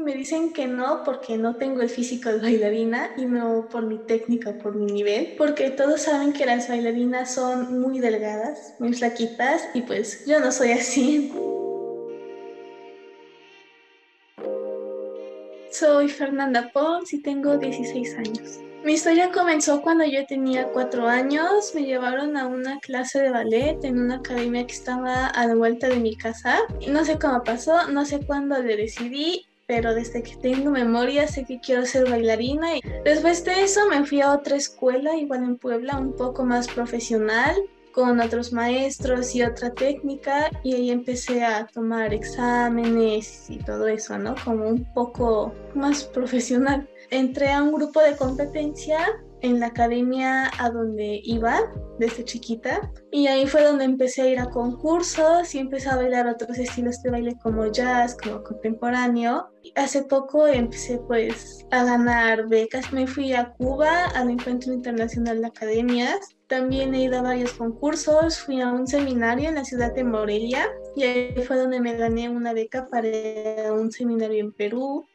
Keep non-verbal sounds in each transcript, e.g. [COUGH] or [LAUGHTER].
Me dicen que no porque no tengo el físico de bailarina y no por mi técnica o por mi nivel, porque todos saben que las bailarinas son muy delgadas, muy flaquitas y pues yo no soy así. Soy Fernanda Pons y tengo 16 años. Mi historia comenzó cuando yo tenía cuatro años. Me llevaron a una clase de ballet en una academia que estaba a la vuelta de mi casa. No sé cómo pasó, no sé cuándo le decidí pero desde que tengo memoria sé que quiero ser bailarina. Y después de eso me fui a otra escuela, igual en Puebla, un poco más profesional, con otros maestros y otra técnica, y ahí empecé a tomar exámenes y todo eso, ¿no? Como un poco más profesional. Entré a un grupo de competencia en la academia a donde iba desde chiquita y ahí fue donde empecé a ir a concursos y empecé a bailar otros estilos de baile como jazz, como contemporáneo. Hace poco empecé pues a ganar becas, me fui a Cuba al Encuentro Internacional de Academias, también he ido a varios concursos, fui a un seminario en la ciudad de Morelia y ahí fue donde me gané una beca para un seminario en Perú.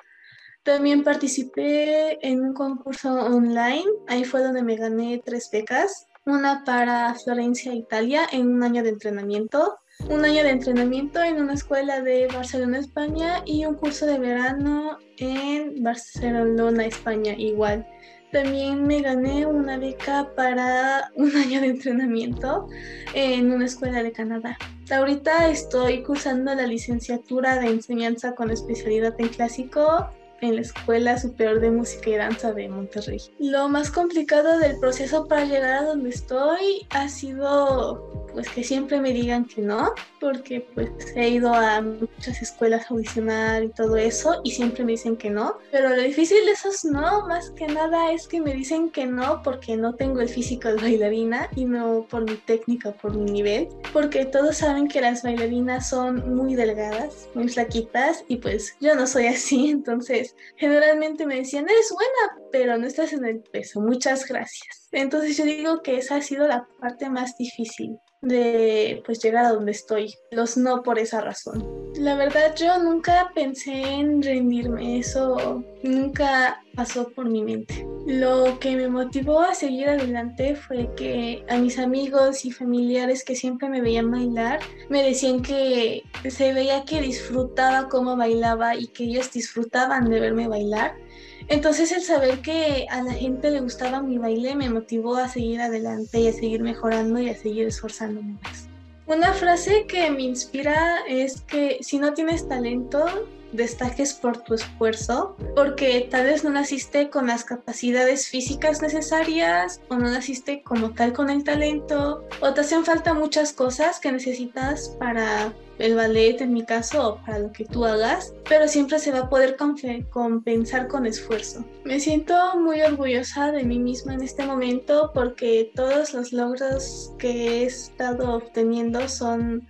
También participé en un concurso online, ahí fue donde me gané tres becas, una para Florencia, Italia, en un año de entrenamiento, un año de entrenamiento en una escuela de Barcelona, España, y un curso de verano en Barcelona, España, igual. También me gané una beca para [LAUGHS] un año de entrenamiento en una escuela de Canadá. Ahorita estoy cursando la licenciatura de enseñanza con especialidad en clásico en la Escuela Superior de Música y Danza de Monterrey. Lo más complicado del proceso para llegar a donde estoy ha sido pues que siempre me digan que no, porque pues he ido a muchas escuelas a audicionar y todo eso y siempre me dicen que no, pero lo difícil de esos no, más que nada es que me dicen que no porque no tengo el físico de bailarina y no por mi técnica por mi nivel, porque todos saben que las bailarinas son muy delgadas, muy flaquitas y pues yo no soy así, [LAUGHS] entonces generalmente me decían, eres buena, pero no estás en el peso, muchas gracias. Entonces yo digo que esa ha sido la parte más difícil de pues llegar a donde estoy. Los no por esa razón. La verdad yo nunca pensé en rendirme, eso nunca pasó por mi mente. Lo que me motivó a seguir adelante fue que a mis amigos y familiares que siempre me veían bailar, me decían que se veía que disfrutaba cómo bailaba y que ellos disfrutaban de verme bailar. Entonces el saber que a la gente le gustaba mi baile me motivó a seguir adelante y a seguir mejorando y a seguir esforzándome más. Una frase que me inspira es que si no tienes talento, destaques por tu esfuerzo, porque tal vez no naciste con las capacidades físicas necesarias o no naciste como tal con el talento o te hacen falta muchas cosas que necesitas para el ballet en mi caso o para lo que tú hagas, pero siempre se va a poder compensar con esfuerzo. Me siento muy orgullosa de mí misma en este momento porque todos los logros que he estado obteniendo son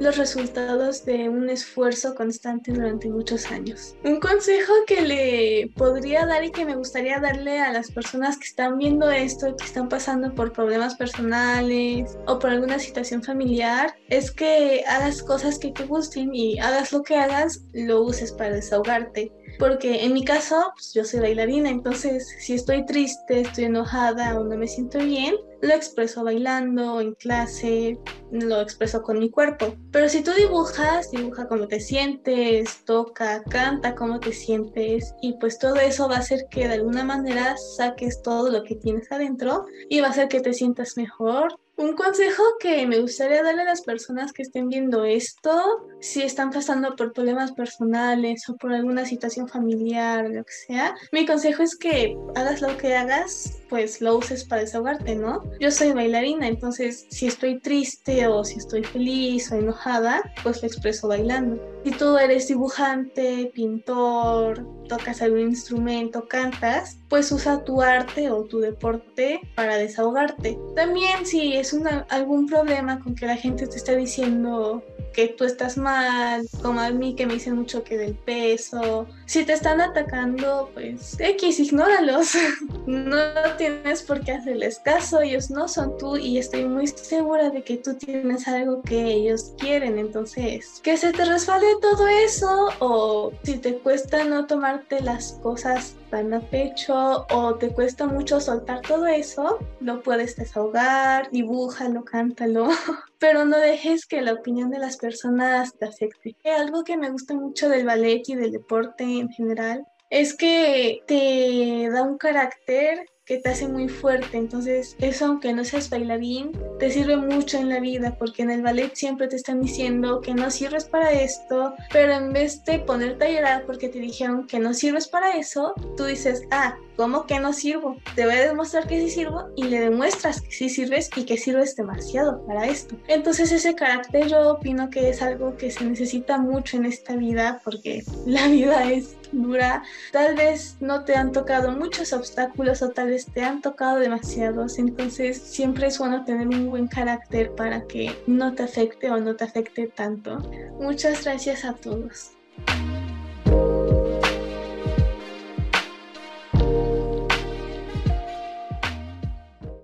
los resultados de un esfuerzo constante durante muchos años. Un consejo que le podría dar y que me gustaría darle a las personas que están viendo esto que están pasando por problemas personales o por alguna situación familiar es que hagas cosas que te gusten y hagas lo que hagas, lo uses para desahogarte. Porque en mi caso, pues, yo soy bailarina, entonces si estoy triste, estoy enojada o no me siento bien, lo expreso bailando, en clase, lo expreso con mi cuerpo. Pero si tú dibujas, dibuja cómo te sientes, toca, canta cómo te sientes y pues todo eso va a hacer que de alguna manera saques todo lo que tienes adentro y va a hacer que te sientas mejor un consejo que me gustaría darle a las personas que estén viendo esto, si están pasando por problemas personales o por alguna situación familiar lo que sea, mi consejo es que hagas lo que hagas, pues lo uses para desahogarte, ¿no? Yo soy bailarina, entonces si estoy triste o si estoy feliz o enojada, pues lo expreso bailando. Si tú eres dibujante, pintor, tocas algún instrumento, cantas, pues usa tu arte o tu deporte para desahogarte. También si es algún problema con que la gente te está diciendo que tú estás mal, como a mí que me dicen mucho que del peso. Si te están atacando, pues X, ignóralos. [LAUGHS] no tienes por qué hacerles caso, ellos no son tú y estoy muy segura de que tú tienes algo que ellos quieren. Entonces, que se te resbale todo eso o si te cuesta no tomarte las cosas tan a pecho o te cuesta mucho soltar todo eso, lo puedes desahogar, dibújalo, cántalo, [LAUGHS] pero no dejes que la opinión de las personas te afecte. Algo que me gusta mucho del ballet y del deporte en general es que te da un carácter que te hace muy fuerte. Entonces, eso aunque no seas bailarín, te sirve mucho en la vida, porque en el ballet siempre te están diciendo que no sirves para esto, pero en vez de ponerte a llorar porque te dijeron que no sirves para eso, tú dices, ah, ¿cómo que no sirvo? Te voy a demostrar que sí sirvo y le demuestras que sí sirves y que sirves demasiado para esto. Entonces, ese carácter yo opino que es algo que se necesita mucho en esta vida, porque la vida es dura. Tal vez no te han tocado muchos obstáculos o tal vez te han tocado demasiados, entonces siempre es bueno tener un buen carácter para que no te afecte o no te afecte tanto. Muchas gracias a todos.